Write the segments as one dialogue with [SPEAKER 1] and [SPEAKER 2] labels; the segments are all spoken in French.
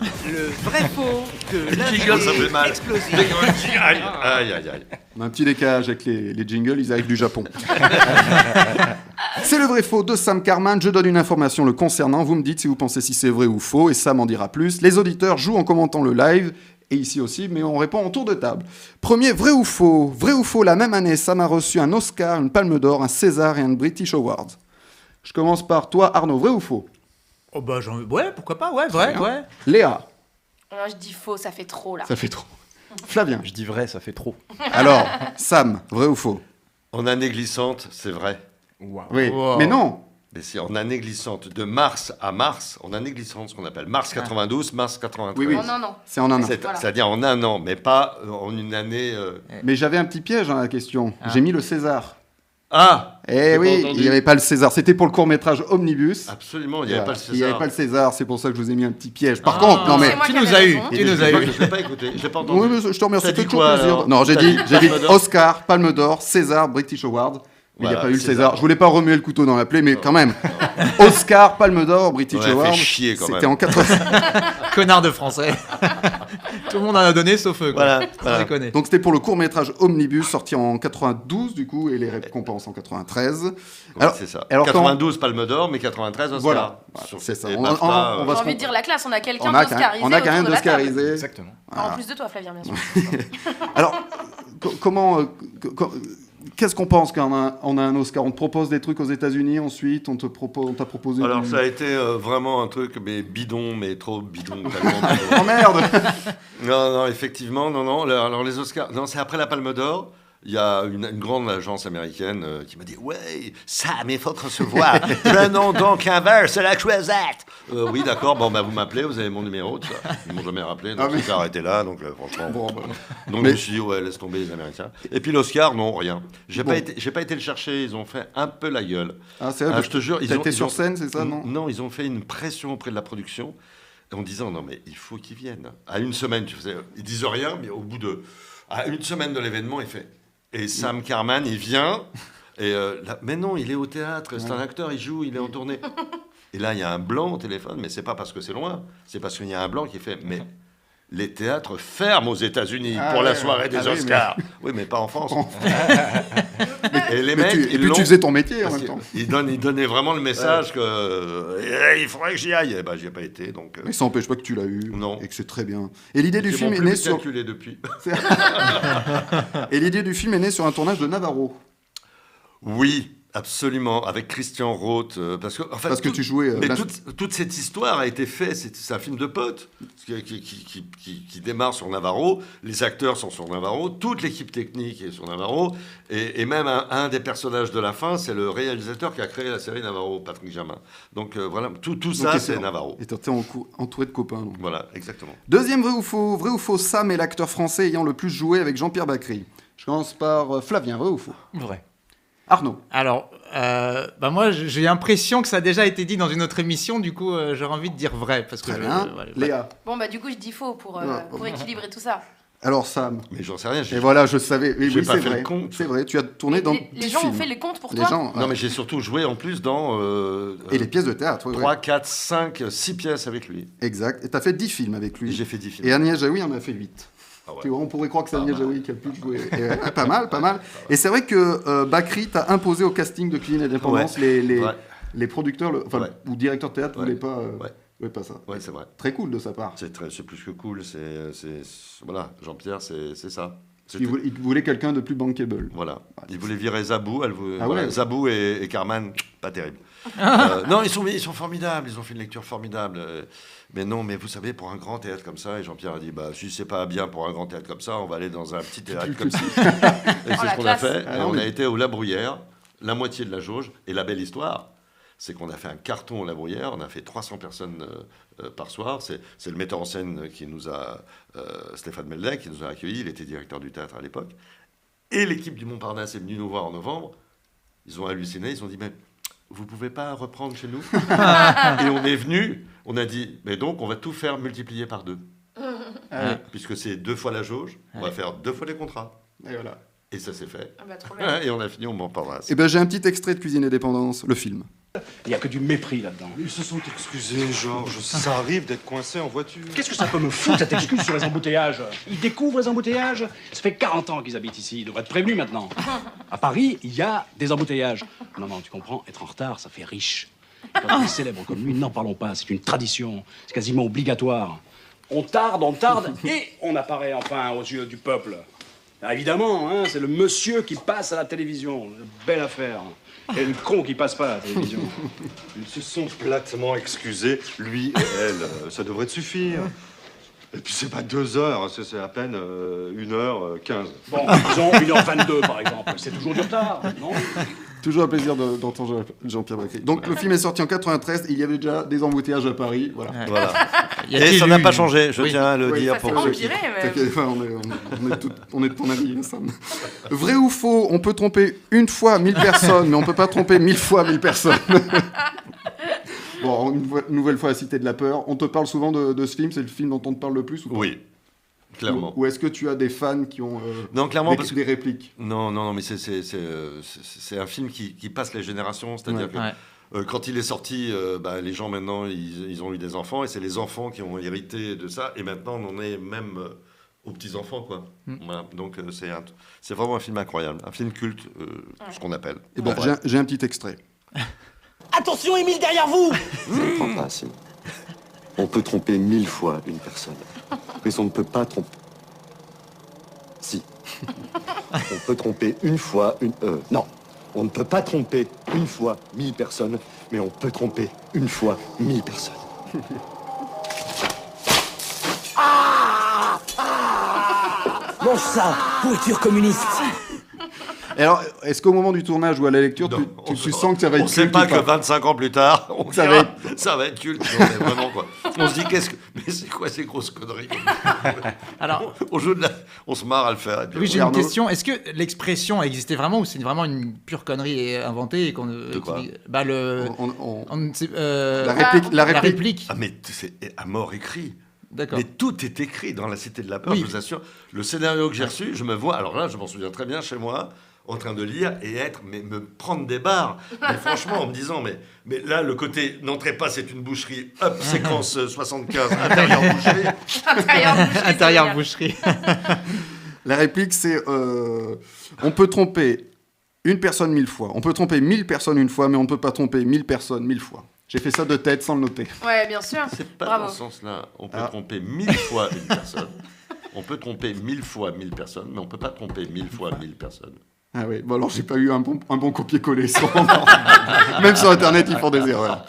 [SPEAKER 1] Le vrai faux de
[SPEAKER 2] jingle, ça fait mal.
[SPEAKER 1] l'invité explosif.
[SPEAKER 2] Aïe, aïe, aïe, aïe.
[SPEAKER 3] On a un petit décalage avec les, les jingles, ils arrivent du Japon. c'est le vrai faux de Sam Carman. Je donne une information le concernant. Vous me dites si vous pensez si c'est vrai ou faux, et Sam en dira plus. Les auditeurs jouent en commentant le live, et ici aussi, mais on répond en tour de table. Premier, vrai ou faux? Vrai ou faux, la même année, Sam a reçu un Oscar, une Palme d'Or, un César et un British Awards. Je commence par toi, Arnaud. Vrai ou faux?
[SPEAKER 1] Oh bah j'en... Ouais, pourquoi pas, ouais, vrai, ouais.
[SPEAKER 3] Léa,
[SPEAKER 4] Alors, je dis faux, ça fait trop là.
[SPEAKER 3] ça fait trop. Flavien.
[SPEAKER 5] Je dis vrai, ça fait trop.
[SPEAKER 3] Alors, Sam, vrai ou faux?
[SPEAKER 2] En année glissante, c'est vrai.
[SPEAKER 3] Oui.
[SPEAKER 1] Wow.
[SPEAKER 3] Mais non
[SPEAKER 2] Mais c'est en année glissante, de mars à mars, en année glissante, ce qu'on appelle mars 92, mars 93.
[SPEAKER 3] Oui, oui.
[SPEAKER 4] Oh non, non.
[SPEAKER 3] C'est en un an.
[SPEAKER 2] C'est-
[SPEAKER 4] Voilà.
[SPEAKER 2] C'est-à-dire en un an, mais pas euh, en une année. euh,
[SPEAKER 3] Mais j'avais un petit piège dans la question.
[SPEAKER 1] Ah.
[SPEAKER 3] J'ai mis le César.
[SPEAKER 2] Ah
[SPEAKER 3] Eh oui, il n'y avait pas le César. C'était pour le court-métrage Omnibus.
[SPEAKER 2] Absolument, il n'y avait pas le
[SPEAKER 3] Il n'y avait
[SPEAKER 2] César.
[SPEAKER 3] pas le César, c'est pour ça que je vous ai mis un petit piège. Par
[SPEAKER 1] Ah.
[SPEAKER 3] contre, non mais.
[SPEAKER 1] Tu
[SPEAKER 4] qui
[SPEAKER 1] nous as eu. Tu nous
[SPEAKER 2] Je
[SPEAKER 1] as eu.
[SPEAKER 2] pas- Je l'ai pas écouté, je l'ai pas entendu.
[SPEAKER 3] Oui, mais je te remercie,
[SPEAKER 2] dit
[SPEAKER 3] toujours plaisir. Non, j'ai dit,
[SPEAKER 2] dit
[SPEAKER 3] Oscar, Palme d'Or, César, British Award. Il n'y a pas eu le
[SPEAKER 2] César.
[SPEAKER 3] César. Je voulais pas remuer le couteau dans la plaie, mais quand même. Oscar, Palme d'Or, British
[SPEAKER 2] Ouais,
[SPEAKER 3] Award.
[SPEAKER 2] chier, quand
[SPEAKER 3] C'était en 80.
[SPEAKER 1] Connard de français. Tout le monde en a donné sauf eux. Quoi.
[SPEAKER 2] Voilà.
[SPEAKER 3] Donc c'était pour le court métrage Omnibus sorti en 92 du coup et les récompenses en 93.
[SPEAKER 2] Oui,
[SPEAKER 3] Alors-
[SPEAKER 2] c'est ça.
[SPEAKER 3] alors quand-
[SPEAKER 2] 92 Palme d'or, mais 93 Oscar.
[SPEAKER 3] Voilà. C'est ça. On- on- on va
[SPEAKER 2] euh,
[SPEAKER 3] se
[SPEAKER 4] J'ai envie de dire la classe, on a quelqu'un
[SPEAKER 3] On
[SPEAKER 4] d'oscarisé.
[SPEAKER 3] on a quand même d'oscarisé.
[SPEAKER 5] Exactement.
[SPEAKER 4] En plus de toi, Flavien, bien sûr.
[SPEAKER 3] Alors, co- comment, euh, qu'est-ce qu'on pense quand on a, on a un Oscar? On te propose des trucs aux États-Unis, ensuite on te propose, on t'a proposé.
[SPEAKER 2] Alors ça a été euh, vraiment un truc mais bidon, mais trop bidon.
[SPEAKER 3] Oh merde
[SPEAKER 2] non, non, effectivement, non, non. Alors les Oscars, non, c'est après la Palme d'Or. Il y a une, une grande agence américaine euh, qui m'a dit Ouais, Sam, il faut te recevoir. Prenons donc un verre, c'est la croisette. Euh, oui, d'accord, bon, bah, vous m'appelez, vous avez mon numéro, tout ça. Ils m'ont jamais rappelé, donc
[SPEAKER 3] Ah, mais-
[SPEAKER 2] j'ai arrêté là, donc euh, franchement.
[SPEAKER 3] Bon, bah,
[SPEAKER 2] Donc
[SPEAKER 3] Mais-
[SPEAKER 2] je me suis dit, ouais, laisse tomber les Américains. Et puis l'Oscar, non, rien. J'ai
[SPEAKER 3] Bon.
[SPEAKER 2] pas été, j'ai pas été le chercher. Ils ont fait un peu la gueule.
[SPEAKER 3] Ah, c'est vrai,
[SPEAKER 2] Ah, je te jure, ils ont,
[SPEAKER 3] été sur
[SPEAKER 2] ont-
[SPEAKER 3] scène, c'est ça, non
[SPEAKER 2] Non, ils ont fait une pression auprès de la production en disant non mais il faut qu'ils viennent. À une semaine, tu faisais, ils disent rien, mais au bout de, à une semaine de l'événement, il fait. Et Sam Carman, il vient. Et euh, là, mais non, il est au théâtre, c'est un acteur, il joue, il est en tournée. Et là, il y a un blanc au téléphone, mais c'est pas parce que c'est loin, c'est parce qu'il y a un blanc qui fait. Mais les théâtres ferment aux États-Unis
[SPEAKER 3] Ah
[SPEAKER 2] pour la
[SPEAKER 3] ouais,
[SPEAKER 2] soirée des
[SPEAKER 3] ah oui, mais-
[SPEAKER 2] Oscars. Oui, mais pas en France. et les mecs,
[SPEAKER 3] tu-
[SPEAKER 2] ils
[SPEAKER 3] Et puis tu faisais ton métier en même temps.
[SPEAKER 2] qu'il- Il, donne, il donnait vraiment le message que euh, Eh, il faudrait que j'y aille. Eh ben, j'y ai pas été, donc. euh,
[SPEAKER 3] Mais ça n'empêche pas que tu l'as eu.
[SPEAKER 2] Non.
[SPEAKER 3] Et que c'est très bien. Et l'idée du
[SPEAKER 2] ils
[SPEAKER 3] film est née sur.
[SPEAKER 2] depuis.
[SPEAKER 3] Et l'idée du film est née sur un tournage de Navarro.
[SPEAKER 2] Oui, absolument, avec Christian Roth, euh, parce que en fait,
[SPEAKER 3] Parce que
[SPEAKER 2] tout-
[SPEAKER 3] tu jouais. euh,
[SPEAKER 2] mais toute, toute cette histoire a été faite, c'est un film de potes qui, qui, qui- qui- qui- qui démarre sur Navarro, les acteurs sont sur Navarro, toute l'équipe technique est sur Navarro, et, et même un, un des personnages de la fin, c'est le réalisateur qui a créé la série Navarro, Patrick Jamin. Donc euh, voilà, tout, ça, c'est. Navarro.
[SPEAKER 3] Et cou- entouré de copains. donc.
[SPEAKER 2] Voilà, exactement.
[SPEAKER 3] Deuxième vrai ou faux Vrai ou faux Sam est l'acteur français ayant le plus joué avec Jean-Pierre Bacry. Je commence par euh, Flavien, vrai ou faux?
[SPEAKER 1] Vrai.
[SPEAKER 3] Arnaud.
[SPEAKER 1] Alors, euh, bah moi, j'ai l'impression que ça a déjà été dit dans une autre émission, du coup, euh, j'aurais envie de dire vrai. Parce que
[SPEAKER 3] Très
[SPEAKER 1] je-
[SPEAKER 3] bien.
[SPEAKER 1] voilà,
[SPEAKER 3] Léa.
[SPEAKER 4] Bon, bah, du coup, je dis faux pour, euh,
[SPEAKER 3] Ouais.
[SPEAKER 4] pour équilibrer tout ça.
[SPEAKER 3] Alors Sam.
[SPEAKER 2] Mais j'en sais rien. j'ai-
[SPEAKER 3] Et voilà, je savais. Oui, oui,
[SPEAKER 2] pas
[SPEAKER 3] c'est vrai. C'est vrai, tu as tourné dans
[SPEAKER 4] les- les
[SPEAKER 3] 10
[SPEAKER 4] gens ont
[SPEAKER 3] films.
[SPEAKER 4] fait les comptes pour
[SPEAKER 3] Les
[SPEAKER 4] toi
[SPEAKER 3] gens,
[SPEAKER 2] Non, mais j'ai surtout joué en plus dans euh,
[SPEAKER 3] Et les pièces de théâtre, oui, oui.
[SPEAKER 2] 3, 4, 5, 6 pièces avec lui.
[SPEAKER 3] Exact. Et tu as fait 10 films avec lui.
[SPEAKER 2] j'ai fait 10 films.
[SPEAKER 3] Et Agnès Jaoui en a fait 8.
[SPEAKER 2] Ah ouais.
[SPEAKER 3] Tu vois, on pourrait croire que
[SPEAKER 2] mal.
[SPEAKER 3] Jaoui qui a plus joué. Et, ouais, pas mal, pas mal. Et c'est vrai que euh, Bakri t'a imposé au casting de Cuisine et Dépendance les, les, producteurs, le- ou directeurs de théâtre, voulaient pas, euh, pas ça.
[SPEAKER 2] Ouais, c'est vrai.
[SPEAKER 3] Très cool de sa part.
[SPEAKER 2] C'est plus que cool. C'est, voilà, Jean-Pierre, c'est ça.
[SPEAKER 3] Il voulait, il voulait quelqu'un de plus bankable.
[SPEAKER 2] Voilà. Il voulait virer Zabou. Elle voulait-
[SPEAKER 3] Ah
[SPEAKER 2] voilà. Zabou et, et Carman, pas terrible. Euh, non, ils sont, ils sont formidables. Ils ont fait une lecture formidable. Euh, Mais non, mais vous savez, pour un grand théâtre comme ça, et Jean-Pierre a dit, bah, si c'est pas bien pour un grand théâtre comme ça, on va aller dans un petit théâtre comme ça. Et c'est
[SPEAKER 4] Oh,
[SPEAKER 2] ce qu'on a fait.
[SPEAKER 3] Ah
[SPEAKER 2] on a été au La Bruyère, la moitié de la jauge. Et la belle histoire, c'est qu'on a fait un carton au La Bruyère. On a fait 300 personnes euh, euh, par soir. C'est le metteur en scène qui nous a, euh, Stéphane Meldec, qui nous a accueillis. Il était directeur du théâtre à l'époque. Et l'équipe du Montparnasse est venue nous voir en novembre. Ils ont halluciné. Ils ont dit, mais vous pouvez pas reprendre chez nous? Et on est venu. On a dit, mais donc on va tout faire multiplier par deux.
[SPEAKER 3] Ah ouais.
[SPEAKER 2] Puisque c'est deux fois la jauge, on va faire deux fois les contrats.
[SPEAKER 3] Et voilà.
[SPEAKER 2] Et ça s'est fait.
[SPEAKER 4] Ah bah, trop bien.
[SPEAKER 2] Et on a fini au Montparnasse.
[SPEAKER 3] Eh ben, j'ai un petit extrait de Cuisine et Dépendance, le film.
[SPEAKER 5] Il n'y a que du mépris là-dedans.
[SPEAKER 6] Ils se sont excusés, Georges. Ça arrive d'être coincé en voiture.
[SPEAKER 5] Qu'est-ce que ça peut me foutre, cette excuse sur les embouteillages? Ils découvrent les embouteillages? Ça fait 40 ans qu'ils habitent ici, ils devraient être prévenus maintenant. À Paris, il y a des embouteillages. Non, non, tu comprends, être en retard, ça fait riche. Quand on est célèbre comme lui, n'en parlons pas, c'est une tradition, c'est quasiment obligatoire. On tarde, on tarde, et on apparaît enfin aux yeux du peuple. Alors, évidemment, hein, c'est le monsieur qui passe à la télévision. Belle affaire. Et le con qui passe pas à la télévision.
[SPEAKER 6] Ils se sont platement excusés, lui et elle. Euh, Ça devrait te suffire. Et puis c'est pas deux heures, c'est c'est à peine euh, une heure euh, quinze.
[SPEAKER 5] Bon, disons 1h22 par exemple. C'est toujours du retard, non?
[SPEAKER 3] Toujours un plaisir de- d'entendre Jean-Pierre Bacry. Donc le film est sorti en 93, il y avait déjà des embouteillages à Paris. Voilà.
[SPEAKER 2] Voilà.
[SPEAKER 1] Y
[SPEAKER 2] Et ça n'a pas changé, je
[SPEAKER 1] Oui.
[SPEAKER 2] tiens à le
[SPEAKER 3] Oui,
[SPEAKER 2] dire
[SPEAKER 4] Ça
[SPEAKER 2] pour
[SPEAKER 4] empiré,
[SPEAKER 3] on est, on est- on est tout- on est de ton avis, Sam. Vrai ou faux, on peut tromper une fois 1000 personnes, mais on peut pas tromper mille fois 1000 personnes. bon, une, nouvelle fois, la Cité de la Peur. On te parle souvent de, de ce film, c'est le film dont on te parle le plus ou pas?
[SPEAKER 2] Oui, clairement.
[SPEAKER 3] Ou, ou est-ce que tu as des fans qui ont euh,
[SPEAKER 2] Non, clairement,
[SPEAKER 3] des,
[SPEAKER 2] parce que...
[SPEAKER 3] des répliques?
[SPEAKER 2] Non, non, non, mais c'est- c'est c'est, c'est- c'est un film qui, qui passe les générations. C'est-à-dire
[SPEAKER 3] Ouais.
[SPEAKER 2] que
[SPEAKER 1] Ouais.
[SPEAKER 2] euh, quand il est sorti, euh, bah, les gens maintenant, ils, ils ont eu des enfants, et c'est les enfants qui ont hérité de ça. Et maintenant, on en est même euh, aux petits-enfants, quoi.
[SPEAKER 1] Mm.
[SPEAKER 2] Voilà. Donc, euh, c'est un- c'est vraiment un film incroyable. Un film culte, euh, ce qu'on appelle.
[SPEAKER 3] Eh ben,
[SPEAKER 2] En
[SPEAKER 3] j'ai un- J'ai un petit extrait.
[SPEAKER 7] Attention, Émile, derrière vous
[SPEAKER 8] comprends pas, si. On peut tromper mille fois une personne, mais on ne peut pas tromper. Si. On peut tromper une fois une. Euh, non. On ne peut pas tromper une fois mille personnes, mais on peut tromper une fois mille personnes.
[SPEAKER 7] Mange ça, pourriture communiste
[SPEAKER 3] Et alors, est-ce qu'au moment du tournage ou à la lecture, tu,
[SPEAKER 2] Non,
[SPEAKER 3] tu- sens que ça va être
[SPEAKER 2] On sait pas que 25 ans plus tard, on
[SPEAKER 3] Ça va
[SPEAKER 2] va ça va être culte. Non, mais vraiment, quoi. On se dit, qu'est-ce que. Mais c'est quoi ces grosses conneries
[SPEAKER 1] Alors,
[SPEAKER 2] on, joue de la... on se marre à le faire.
[SPEAKER 1] oui, j'ai une question. Est-ce que l'expression existait vraiment ou c'est vraiment une pure connerie inventée et qu'on
[SPEAKER 2] De quoi
[SPEAKER 1] qui- Bah le.
[SPEAKER 3] on- on-
[SPEAKER 1] on ne sait- euh,
[SPEAKER 3] La réplique, la
[SPEAKER 1] la
[SPEAKER 3] réplique.
[SPEAKER 1] réplique.
[SPEAKER 2] Ah, mais c'est à mort écrit.
[SPEAKER 1] D'accord.
[SPEAKER 2] Mais tout est écrit dans La Cité de la Peur,
[SPEAKER 1] Oui.
[SPEAKER 2] je vous assure. Le scénario que j'ai reçu, je me vois, alors là, je m'en souviens très bien chez moi, en train de lire et être, mais me prendre des barres. Mais franchement, en me disant, mais, mais là, le côté n'entrez pas, c'est une boucherie, hop, séquence euh, 75, intérieur boucherie.
[SPEAKER 4] Intérieur boucherie,
[SPEAKER 1] Intérieur.
[SPEAKER 3] La réplique, c'est euh, on peut tromper une personne mille fois. On peut tromper mille personnes une fois, mais on ne peut pas tromper mille personnes mille fois. J'ai fait ça de tête sans le noter.
[SPEAKER 4] Ouais, bien sûr.
[SPEAKER 2] C'est pas
[SPEAKER 4] Bravo.
[SPEAKER 2] dans ce sens-là. On peut
[SPEAKER 3] Ah.
[SPEAKER 2] tromper mille fois une personne. On peut tromper mille fois mille personnes, mais on peut pas tromper mille fois mille personnes.
[SPEAKER 3] Ah oui, bon alors j'ai pas eu un bon, un bon copier-coller. Même sur Internet, ils font des erreurs.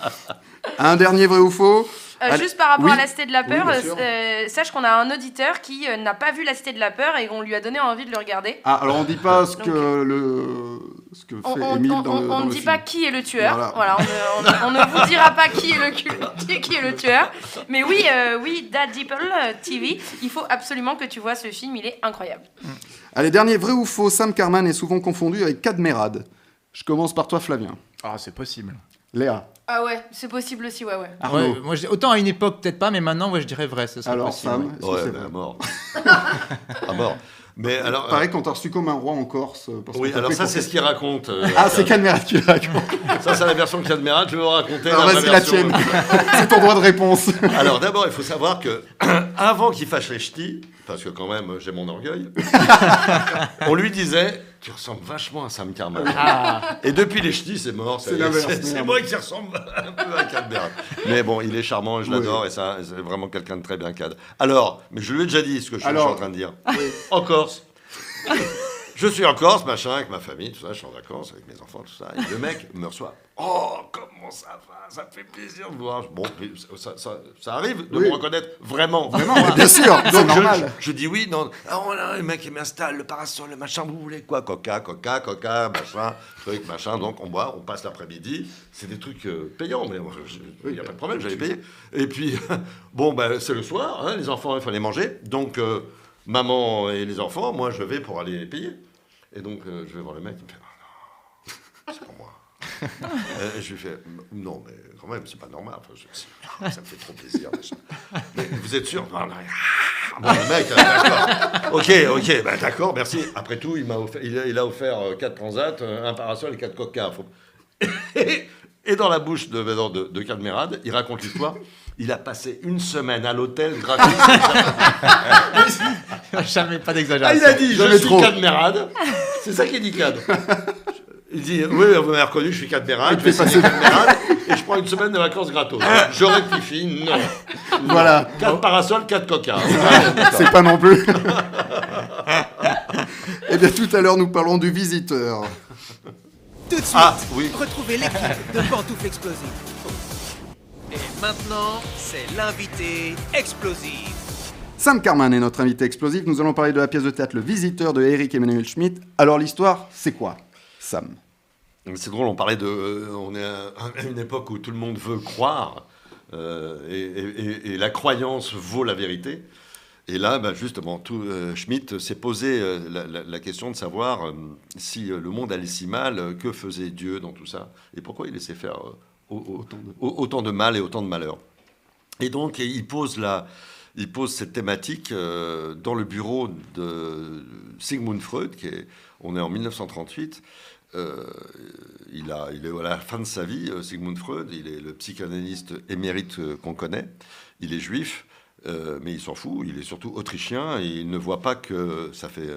[SPEAKER 3] Un dernier vrai ou faux?
[SPEAKER 4] Euh,
[SPEAKER 3] Allez.
[SPEAKER 4] juste par rapport
[SPEAKER 3] Oui.
[SPEAKER 4] à la Cité de la Peur,
[SPEAKER 3] Oui,
[SPEAKER 4] euh, sache qu'on a un auditeur qui euh, n'a pas vu la Cité de la Peur et qu'on lui a donné envie de le regarder.
[SPEAKER 3] Ah, alors on dit pas ce
[SPEAKER 4] Donc-
[SPEAKER 3] que, le, ce que
[SPEAKER 4] On,
[SPEAKER 3] fait
[SPEAKER 4] on-
[SPEAKER 3] Émile
[SPEAKER 4] on-
[SPEAKER 3] dans le,
[SPEAKER 4] on
[SPEAKER 3] dans
[SPEAKER 4] ne
[SPEAKER 3] le
[SPEAKER 4] dit
[SPEAKER 3] film.
[SPEAKER 4] pas qui est le tueur.
[SPEAKER 3] Voilà.
[SPEAKER 4] Voilà, on, ne, on ne- on ne vous dira pas qui est le, qui, qui est le tueur. Mais oui, oui, Dad Deeple euh, TV, il faut absolument que tu vois ce film, il est incroyable.
[SPEAKER 3] Allez, dernier vrai ou faux, Sam Carman est souvent confondu avec Cadmerade. Je commence par toi, Flavien.
[SPEAKER 1] Ah, c'est possible.
[SPEAKER 3] Léa.
[SPEAKER 4] Ah ouais, c'est possible aussi, ouais, ouais.
[SPEAKER 3] Arnaud.
[SPEAKER 1] Ouais, moi, je- autant à une époque, peut-être pas, mais maintenant, ouais, je dirais vrai. Ça serait
[SPEAKER 3] Alors,
[SPEAKER 1] possible,
[SPEAKER 3] Sam,
[SPEAKER 1] ouais.
[SPEAKER 3] est-ce que
[SPEAKER 2] Ouais,
[SPEAKER 3] c'est vrai
[SPEAKER 2] à mort. à mort. Mais alors.
[SPEAKER 3] Pareil qu'on t'a reçu comme un roi en Corse. euh, parce
[SPEAKER 2] Oui, alors ça, c'est ce qu'il raconte. euh,
[SPEAKER 3] Ah, c'est Cadmerade qui raconte.
[SPEAKER 2] Ça, c'est la version de Cadmerat. Je vais vous raconter
[SPEAKER 3] Alors vas-y, la tienne. c'est ton droit de réponse.
[SPEAKER 2] Alors d'abord, il faut savoir que avant qu'il fâche les ch'tis, parce que quand même j'ai mon orgueil, on lui disait tu ressembles vachement à Sam Carman.
[SPEAKER 1] Ah,
[SPEAKER 2] Et depuis les ch'tis, c'est mort.
[SPEAKER 3] C'est
[SPEAKER 2] moi qui ressemble un peu à Cadmerat. Mais bon, il est charmant, je
[SPEAKER 3] Oui.
[SPEAKER 2] l'adore et ça, c'est vraiment quelqu'un de très bien cadre. Alors, mais je lui ai déjà dit ce que je, suis- je
[SPEAKER 3] Alors,
[SPEAKER 2] suis en train de dire. En Corse. Je suis en Corse, machin, avec ma famille, tout ça, je suis en vacances avec mes enfants, tout ça. Et le mec me reçoit. Oh, comment ça va? Ça fait plaisir de voir. Bon, ça, ça- ça arrive de
[SPEAKER 3] Oui.
[SPEAKER 2] me reconnaître vraiment.
[SPEAKER 3] Vraiment, bien sûr, c'est normal.
[SPEAKER 2] je- je dis oui, non. Ah, voilà, le mec il m'installe le parasol, le machin, vous voulez quoi? Coca, coca, coca, machin, truc, machin. Donc on boit, on passe l'après-midi. C'est des trucs euh, payants, mais il n'y a pas de problème, j'allais payer. Et puis, bon, ben, c'est le soir, hein, les enfants, il fallait manger. Donc, euh, maman et les enfants, moi je vais pour aller les payer. Et donc, euh, je vais voir le mec, il me fait Ah non, c'est pour moi. Euh, et je lui fais non, mais quand même, c'est pas normal. Enfin, je- ça me fait trop plaisir. machin. Mais vous êtes sûr? Non, non, ah, Bon, le mec, euh, d'accord. Ok, ok, bah, d'accord, merci. Après tout, il m'a offert, il, a, il a offert euh, quatre transats, euh, un parasol et quatre coca. Faut- Et, dans la bouche de, de, de, de Cadmerade, il raconte l'histoire. Il a passé une semaine à l'hôtel gratuit.
[SPEAKER 1] Jamais pas
[SPEAKER 2] Ah,
[SPEAKER 1] d'exagération.
[SPEAKER 2] il a dit, je suis
[SPEAKER 3] trop.
[SPEAKER 2] Cadmerade. C'est ça qu'il dit, Cad. Il dit, oui, vous m'avez reconnu, je suis Cadmerade, je vais
[SPEAKER 3] fais
[SPEAKER 2] signer Cadmerade, et je prends une semaine de vacances gratos. Je rectifie, non.
[SPEAKER 3] Voilà.
[SPEAKER 2] 4 parasols, 4 coca.
[SPEAKER 3] C'est pas non plus. Eh bien, tout à l'heure, nous parlons du visiteur.
[SPEAKER 9] Tout de suite,
[SPEAKER 2] Ah, oui.
[SPEAKER 9] retrouvez l'équipe de Pantoufles Explosives. Maintenant, c'est l'invité explosif.
[SPEAKER 3] Sam Carman est notre invité explosif. Nous allons parler de la pièce de théâtre Le Visiteur de Eric Emmanuel Schmitt. Alors, l'histoire, c'est quoi Sam?
[SPEAKER 2] C'est drôle, on parlait de. euh, On est à une époque où tout le monde veut croire, euh, et, et- et- et la croyance vaut la vérité. Et là, bah, justement, tout, euh, Schmitt s'est posé euh, la, la- la question de savoir euh, si euh, le monde allait si mal, euh, que faisait Dieu dans tout ça, et pourquoi il laissait faire au- au- au- autant, de... mal et autant de malheur. Et donc, il pose, la, il pose cette thématique euh, dans le bureau de Sigmund Freud, qui est, on est en 1938. Euh, il, a, il est à la fin de sa vie, euh, Sigmund Freud, il est le psychanalyste émérite qu'on connaît. Il est juif, euh, mais il s'en fout. Il est surtout autrichien et il ne voit pas que ça fait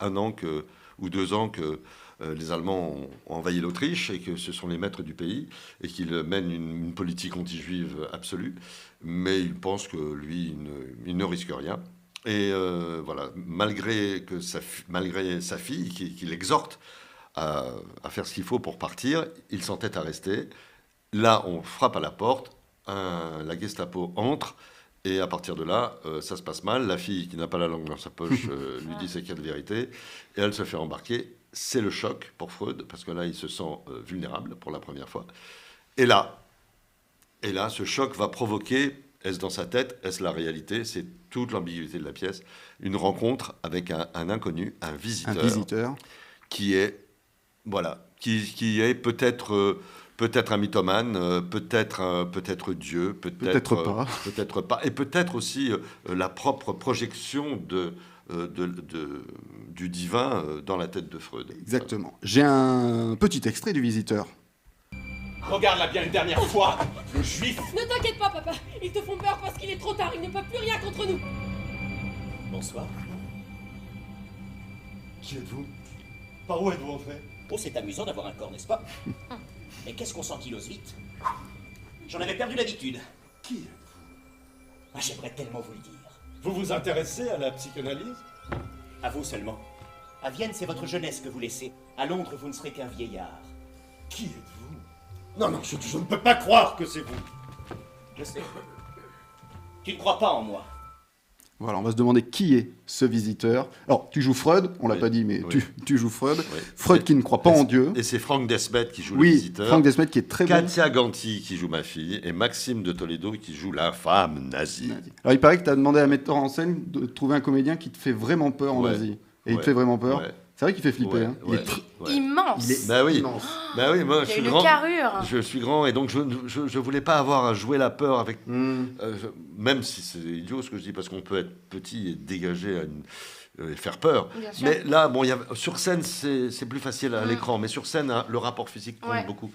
[SPEAKER 2] un an que, ou deux ans que les Allemands ont, envahi l'Autriche et que ce sont les maîtres du pays et qu'il mène une, une politique anti-juive absolue. Mais il pense que lui, il ne, il ne risque rien. Et euh, voilà, malgré, que sa, malgré sa fille, qui, qui l'exhorte à, à faire ce qu'il faut pour partir, il s'entête à rester. Là, on frappe à la porte, un- la Gestapo entre, et à partir de là, euh, ça se passe mal. La fille, qui n'a pas la langue dans sa poche, euh, lui dit c'est qu'il y a de vérité, et elle se fait embarquer. C'est le choc pour Freud, parce que là, il se sent euh, vulnérable pour la première fois. Et là, et là, ce choc va provoquer, est-ce dans sa tête, est-ce la réalité? C'est toute l'ambiguïté de la pièce. Une rencontre avec un, un inconnu, un
[SPEAKER 3] Un
[SPEAKER 2] visiteur, qui est, voilà, qui, qui est peut-être euh, peut-être un mythomane, euh, peut-être un- peut-être Dieu, peut-être
[SPEAKER 3] Peut-être pas.
[SPEAKER 2] peut-être pas, et peut-être aussi la propre projection de, de- de- du divin euh, dans la tête de Freud.
[SPEAKER 3] Exactement. J'ai un petit extrait du visiteur.
[SPEAKER 7] Regarde-la bien une dernière fois, le juif.
[SPEAKER 10] Ne t'inquiète pas, papa. Ils te font peur parce qu'il est trop tard. Ils ne peuvent plus rien contre nous.
[SPEAKER 7] Bonsoir.
[SPEAKER 6] Qui êtes-vous? Par où êtes-vous entré?
[SPEAKER 7] Oh, c'est amusant d'avoir un corps, n'est-ce pas? Mais qu'est-ce qu'on s'ankylose vite? J'en avais perdu l'habitude.
[SPEAKER 6] Qui êtes-vous?
[SPEAKER 7] Ah, J'aimerais tellement vous le dire.
[SPEAKER 6] Vous vous intéressez à la psychanalyse?
[SPEAKER 7] À vous seulement. À Vienne, c'est votre jeunesse que vous laissez. À Londres, vous ne serez qu'un vieillard.
[SPEAKER 6] Qui êtes-vous? Non, non, je, je ne peux pas croire que c'est vous.
[SPEAKER 7] Je sais. Tu ne crois pas en moi.
[SPEAKER 3] Voilà, on va se demander qui est ce visiteur. Alors, tu joues Freud, on l'a
[SPEAKER 2] Oui,
[SPEAKER 3] pas dit, mais
[SPEAKER 2] oui.
[SPEAKER 3] tu, tu joues Freud.
[SPEAKER 2] Oui.
[SPEAKER 3] Freud qui ne croit pas en Dieu.
[SPEAKER 2] Et c'est Franck Desmet qui joue le
[SPEAKER 3] Oui,
[SPEAKER 2] visiteur.
[SPEAKER 3] Franck Desmet qui est très bon.
[SPEAKER 2] Katia Ganti qui joue ma fille et Maxime de Toledo qui joue la femme nazie.
[SPEAKER 3] Alors, il paraît que tu as demandé à un metteur en scène de trouver un comédien qui te fait vraiment peur en
[SPEAKER 2] Ouais.
[SPEAKER 3] Asie. Et il te fait vraiment peur.
[SPEAKER 2] Ouais.
[SPEAKER 3] C'est vrai qu'il fait flipper.
[SPEAKER 2] Ouais,
[SPEAKER 3] hein. Il est
[SPEAKER 2] ouais.
[SPEAKER 4] Immense.
[SPEAKER 3] il est
[SPEAKER 2] Bah oui.
[SPEAKER 3] immense.
[SPEAKER 2] Bah oui, moi je suis
[SPEAKER 4] une
[SPEAKER 2] grand.
[SPEAKER 4] carrure.
[SPEAKER 2] Je suis grand et donc je je, je voulais pas avoir à jouer la peur avec
[SPEAKER 3] Hmm.
[SPEAKER 2] euh, je- même si c'est idiot ce que je dis parce qu'on peut être petit et dégager à une- euh, et faire peur. Mais là, bon, y a, sur scène, c'est plus facile à
[SPEAKER 4] Mm.
[SPEAKER 2] l'écran, mais sur scène, hein, le rapport physique compte
[SPEAKER 4] Ouais.
[SPEAKER 2] beaucoup.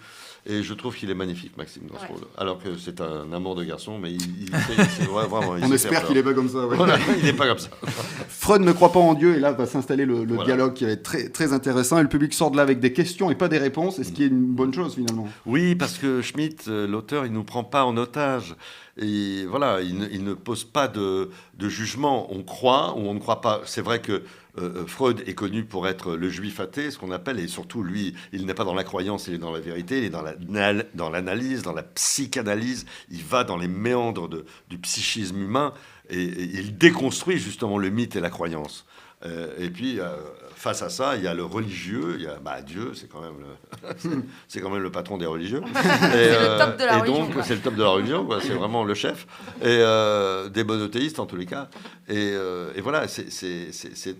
[SPEAKER 2] Et je trouve qu'il est magnifique, Maxime, dans ce rôle. Alors que c'est un amour de garçon, mais il, il vraiment. il
[SPEAKER 3] On espère qu'il est
[SPEAKER 2] peur.
[SPEAKER 3] pas comme ça. ouais.
[SPEAKER 2] Voilà, il n'est pas comme ça.
[SPEAKER 3] Freud ne croit pas en Dieu et là va s'installer le, le
[SPEAKER 2] Voilà.
[SPEAKER 3] dialogue qui va être très, très intéressant et le public sort de là avec des questions et pas des réponses, et ce qui est une bonne chose finalement?
[SPEAKER 2] Oui, parce que Schmitt, euh, l'auteur, il nous prend pas en otage. Et voilà, il ne, il ne pose pas de, de jugement. On croit ou on ne croit pas. C'est vrai que euh, Freud est connu pour être le juif athée, ce qu'on appelle, et surtout lui, il n'est pas dans la croyance, il est dans la vérité, il est dans la- nal- dans l'analyse, dans la psychanalyse. Il va dans les méandres du psychisme humain et il déconstruit justement le mythe et la croyance. Euh, et puis, euh, face à ça, il y a le religieux, il y a bah, Dieu, c'est quand même le, c'est- quand même le patron des religieux.
[SPEAKER 4] C'est le top de la
[SPEAKER 2] et
[SPEAKER 4] religion,
[SPEAKER 2] donc,
[SPEAKER 4] quoi.
[SPEAKER 2] c'est le top de la religion, quoi. c'est vraiment le chef. Et euh, des monothéistes, en tous les cas. Et, euh, et voilà, c'est, c'est-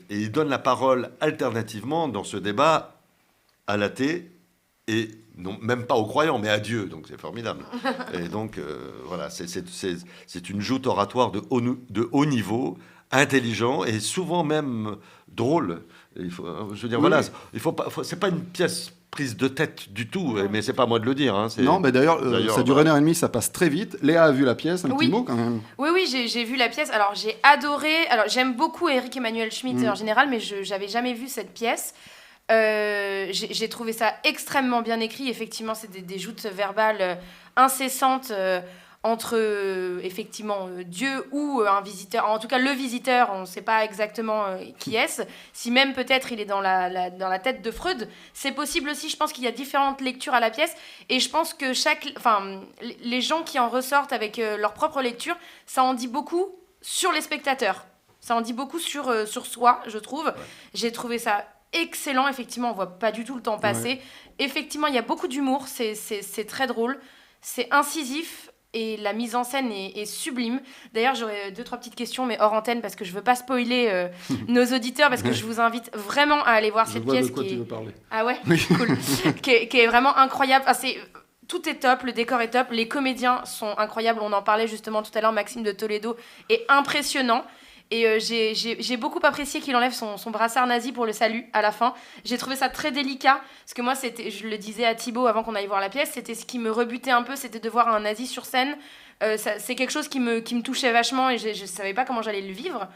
[SPEAKER 2] et il donne la parole alternativement dans ce débat à l'athée et non, même pas aux croyants, mais à Dieu. Donc c'est formidable. Et donc euh, voilà, c'est, c'est- c'est- c'est une joute oratoire de haut, nou- de haut niveau, intelligent et souvent même drôle. Il faut, je veux dire,
[SPEAKER 3] Oui,
[SPEAKER 2] voilà, il faut pas, faut- c'est pas une pièce prise de tête du tout, mais c'est pas à moi de le dire. hein, c'est-
[SPEAKER 3] Non, mais d'ailleurs, euh, ça dure
[SPEAKER 2] bah,
[SPEAKER 3] une heure et demie, ça passe très vite. Léa a vu la pièce, un
[SPEAKER 4] Oui.
[SPEAKER 3] petit mot quand même.
[SPEAKER 4] Oui, oui, j'ai j'ai vu la pièce. Alors, j'ai adoré. Alors, j'aime beaucoup Eric Emmanuel Schmitt
[SPEAKER 3] Mm.
[SPEAKER 4] en général, mais je j'avais jamais vu cette pièce. Euh, j'ai j'ai trouvé ça extrêmement bien écrit. Effectivement, c'est des, des joutes verbales euh, incessantes euh, entre euh, effectivement euh, Dieu ou euh, un visiteur. En tout cas, le visiteur, on ne sait pas exactement qui est-ce. Si même peut-être il est dans la, la- dans la tête de Freud, c'est possible aussi. Je pense qu'il y a différentes lectures à la pièce et je pense que chaque, enfin, les- gens qui en ressortent avec leur propre lecture, ça en dit beaucoup sur les spectateurs. Ça en dit beaucoup sur, sur soi, je trouve. J'ai trouvé ça excellent. Effectivement, on voit pas du tout le temps passer. Effectivement, il y a beaucoup d'humour. C'est très drôle. C'est incisif. Et la mise en scène est, est sublime. D'ailleurs, j'aurais deux, trois petites questions, mais hors antenne, parce que je veux pas spoiler euh, nos auditeurs, parce que je vous invite vraiment à aller voir
[SPEAKER 3] Je
[SPEAKER 4] cette
[SPEAKER 3] vois de
[SPEAKER 4] pièce
[SPEAKER 3] quoi
[SPEAKER 4] qui
[SPEAKER 3] tu
[SPEAKER 4] est...
[SPEAKER 3] veux parler.
[SPEAKER 4] Ah ouais
[SPEAKER 3] Oui.
[SPEAKER 4] Cool. qui, est, qui est vraiment incroyable. Enfin, c'est- tout est top, le décor est top, les comédiens sont incroyables. On en parlait justement tout à l'heure, Maxime de Toledo est impressionnant. Et euh, j'ai- beaucoup apprécié qu'il enlève son, brassard nazi pour le salut à la fin. J'ai trouvé ça très délicat, parce que moi, je le disais à Thibaut avant qu'on aille voir la pièce, c'était ce qui me rebutait un peu, c'était de voir un nazi sur scène. Euh, c'est quelque chose qui me, touchait vachement et je ne savais pas comment j'allais le vivre.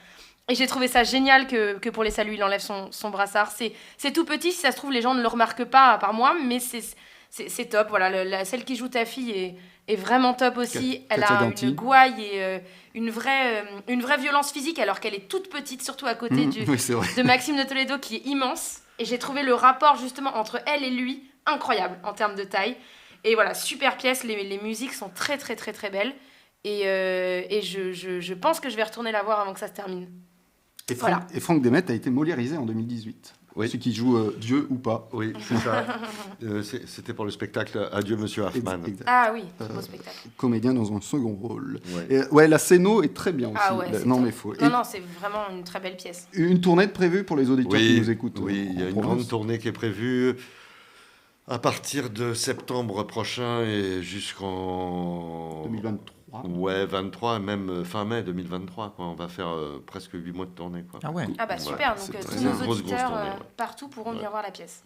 [SPEAKER 4] Et j'ai trouvé ça génial que, pour les saluts, il enlève son, brassard. C'est tout petit, si ça se trouve, les gens ne le remarquent pas, à part moi, mais c'est top. Voilà, celle qui joue ta fille est, est vraiment top aussi. Elle a
[SPEAKER 3] Danti.
[SPEAKER 4] une gouaille et euh, une, vraie, euh, une vraie violence physique, alors qu'elle est toute petite, surtout à côté du,
[SPEAKER 3] oui, c'est vrai.
[SPEAKER 4] de Maxime de Toledo, qui est immense. Et j'ai trouvé le rapport justement entre elle et lui incroyable en termes de taille. Et voilà, super pièce. Les, les musiques sont très, très, très, très belles. Et, euh, et je, je- je pense que je vais retourner la voir avant que ça se termine.
[SPEAKER 3] Et Franck,
[SPEAKER 4] Voilà.
[SPEAKER 3] et Franck Demet a été moliérisé en 2018.
[SPEAKER 2] Oui.
[SPEAKER 3] Celui qui joue euh, Dieu ou pas.
[SPEAKER 2] Oui, c'est ça. Euh, C'était pour le spectacle Adieu Monsieur Hoffman.
[SPEAKER 4] Ah oui,
[SPEAKER 3] Euh,
[SPEAKER 4] beau spectacle.
[SPEAKER 3] Comédien dans un second rôle.
[SPEAKER 2] Ouais.
[SPEAKER 3] Et, ouais, la scéno est très bien aussi.
[SPEAKER 4] Ah ouais,
[SPEAKER 3] non,
[SPEAKER 4] top.
[SPEAKER 3] mais faut.
[SPEAKER 4] Non,
[SPEAKER 3] Et
[SPEAKER 4] non, c'est vraiment une très belle pièce.
[SPEAKER 3] Une tournée de prévue pour les auditeurs qui nous écoutent.
[SPEAKER 2] oui,
[SPEAKER 3] euh,
[SPEAKER 2] il y a une grande tournée qui est prévue à partir de septembre prochain et jusqu'en
[SPEAKER 3] 2023.
[SPEAKER 2] Ouais, 23, même euh, fin mai 2023. Quoi. On va faire euh, presque 8 mois de tournée. Quoi.
[SPEAKER 1] Ah ouais.
[SPEAKER 4] Ah bah
[SPEAKER 2] Ouais,
[SPEAKER 4] super,
[SPEAKER 2] c'est
[SPEAKER 4] donc euh, tous nos
[SPEAKER 2] Grosse, grosse
[SPEAKER 4] auditeurs
[SPEAKER 2] tournée, ouais.
[SPEAKER 4] partout pourront venir voir la pièce.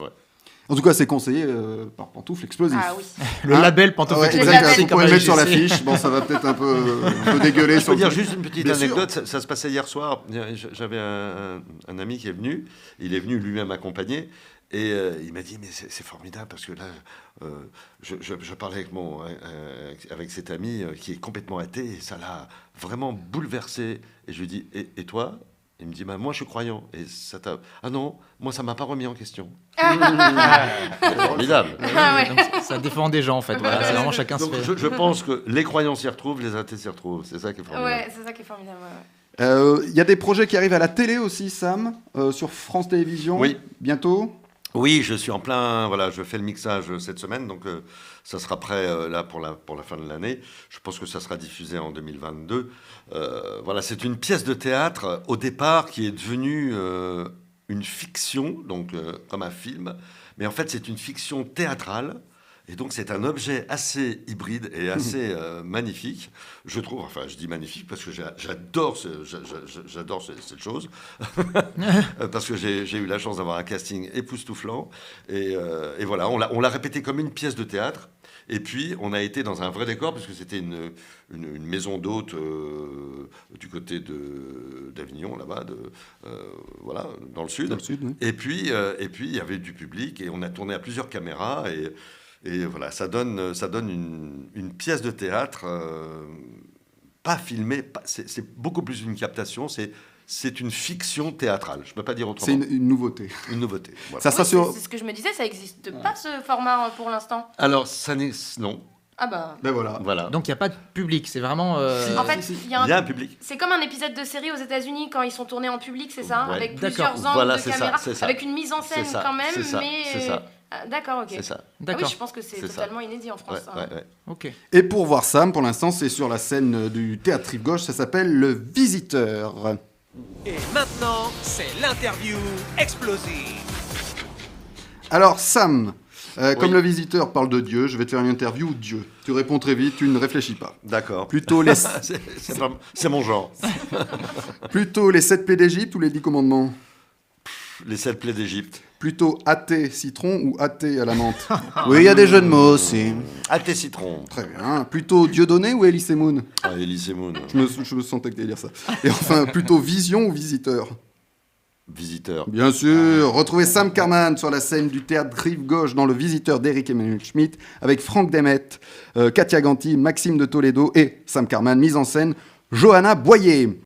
[SPEAKER 3] En tout cas, c'est conseillé euh, par Pantoufle Explosif.
[SPEAKER 4] Ah oui.
[SPEAKER 1] Le
[SPEAKER 3] Hein
[SPEAKER 1] label Pantoufle
[SPEAKER 3] Ouais,
[SPEAKER 1] Explosif,
[SPEAKER 3] vous pouvez le mettre sur l'affiche. Bon, ça va peut-être un peu, un peu dégueuler
[SPEAKER 2] Je peux dire juste une petite
[SPEAKER 3] Bien
[SPEAKER 2] anecdote. Ça, ça se passait hier soir. J'avais un, un- un ami qui est venu. Il est venu lui-même accompagné. Et euh, il m'a dit, mais c'est formidable parce que là, euh, je, je- je parlais avec, mon, euh, avec cet ami euh, qui est complètement athée et ça l'a vraiment bouleversé. Et je lui dis, et, et toi? Il me dit, bah, moi je suis croyant. Et ça t'a. Ah non, moi ça m'a pas remis en question. C'est formidable.
[SPEAKER 4] Ah ouais.
[SPEAKER 1] Donc, ça défend des gens en fait. Voilà, c'est vraiment chacun se
[SPEAKER 2] Donc,
[SPEAKER 1] fait.
[SPEAKER 2] je, je pense que les croyants s'y retrouvent, les athées s'y retrouvent. C'est ça qui est formidable.
[SPEAKER 4] Ouais, c'est ça qui est formidable. ouais, ouais.
[SPEAKER 3] Euh, Il y a des projets qui arrivent à la télé aussi, Sam, euh, sur France Télévisions.
[SPEAKER 2] Oui.
[SPEAKER 3] Bientôt?
[SPEAKER 2] Oui, je suis en plein. Voilà, je fais le mixage cette semaine, donc euh, ça sera prêt euh, là pour la, pour la fin de l'année. Je pense que ça sera diffusé en 2022. Euh, voilà, c'est une pièce de théâtre au départ qui est devenue une fiction, donc comme un film, mais en fait c'est une fiction théâtrale. Et donc c'est un objet assez hybride et assez euh, magnifique, je trouve. Enfin, je dis magnifique parce que j'a- j'adore ce- j'adore ce- cette chose, Euh, parce que j'ai eu la chance d'avoir un casting époustouflant. Et, euh, et voilà, on l'a répété comme une pièce de théâtre. Et puis, on a été dans un vrai décor, parce que c'était une, une, une maison d'hôte euh, du côté de- d'Avignon, là-bas, euh, voilà, dans le sud.
[SPEAKER 3] Dans le sud, oui.
[SPEAKER 2] Et puis, euh, et puis, il y avait du public, et on a tourné à plusieurs caméras, et, et voilà, ça donne, ça donne une, une pièce de théâtre, euh, pas filmée, c'est c'est beaucoup plus une captation, c'est c'est une fiction théâtrale. Je ne peux pas dire
[SPEAKER 3] C'est
[SPEAKER 2] autrement.
[SPEAKER 3] une, une nouveauté.
[SPEAKER 2] Une nouveauté. voilà.
[SPEAKER 3] Ça sera
[SPEAKER 4] Oui,
[SPEAKER 3] sur.
[SPEAKER 4] c'est- C'est ce que je me disais, ça n'existe pas ce format euh, pour l'instant.
[SPEAKER 2] Alors, ça n'est. Non.
[SPEAKER 4] Ah bah.
[SPEAKER 3] Ben voilà.
[SPEAKER 2] Voilà.
[SPEAKER 1] Donc il n'y a pas de public, c'est vraiment. euh,
[SPEAKER 4] En fait, il y a un
[SPEAKER 2] Il y a un public.
[SPEAKER 4] C'est comme un épisode de série aux États-Unis quand ils sont tournés en public, c'est ça?
[SPEAKER 2] Ouais.
[SPEAKER 4] Avec plusieurs angles
[SPEAKER 2] Voilà,
[SPEAKER 4] de
[SPEAKER 2] c'est ça,
[SPEAKER 4] caméra,
[SPEAKER 2] c'est ça.
[SPEAKER 4] avec une mise en scène
[SPEAKER 2] C'est ça,
[SPEAKER 4] quand même,
[SPEAKER 2] c'est ça,
[SPEAKER 4] mais. Ah, D'accord, ok.
[SPEAKER 2] C'est ça.
[SPEAKER 4] Ah oui,
[SPEAKER 1] D'accord.
[SPEAKER 4] je pense que c'est
[SPEAKER 2] C'est ça.
[SPEAKER 4] totalement inédit en France.
[SPEAKER 2] Ouais,
[SPEAKER 4] ça.
[SPEAKER 2] ouais, ouais.
[SPEAKER 1] Ok.
[SPEAKER 3] Et pour voir Sam, pour l'instant, c'est sur la scène du théâtre Rive Gauche. Ça s'appelle Le Visiteur.
[SPEAKER 9] Et maintenant, c'est l'interview explosive.
[SPEAKER 3] Alors, Sam, euh, comme le visiteur parle de Dieu, je vais te faire une interview Dieu. Tu réponds très vite, tu ne réfléchis pas.
[SPEAKER 2] D'accord.
[SPEAKER 3] Plutôt les,
[SPEAKER 2] C'est- C'est pas- c'est mon genre.
[SPEAKER 3] plutôt les sept plaies d'Égypte ou les dix commandements?
[SPEAKER 2] Les sept plaies d'Égypte.
[SPEAKER 3] Plutôt athée citron ou athée à la menthe Oui, il y a des jeux de mots aussi.
[SPEAKER 2] Athée citron.
[SPEAKER 3] Très bien. Plutôt Dieudonné ou Elise Moon
[SPEAKER 2] Ah, Elise Moon.
[SPEAKER 3] je me, je me sentais que t'allais dire ça. Et enfin, plutôt vision ou visiteur?
[SPEAKER 2] Visiteur.
[SPEAKER 3] Bien sûr. Retrouvez Sam Carman sur la scène du théâtre Rive Gauche dans Le Visiteur d'Eric Emmanuel Schmitt avec Franck Demet, euh, Katia Ganti, Maxime de Toledo et Sam Carman, mise en scène Johanna Boyer.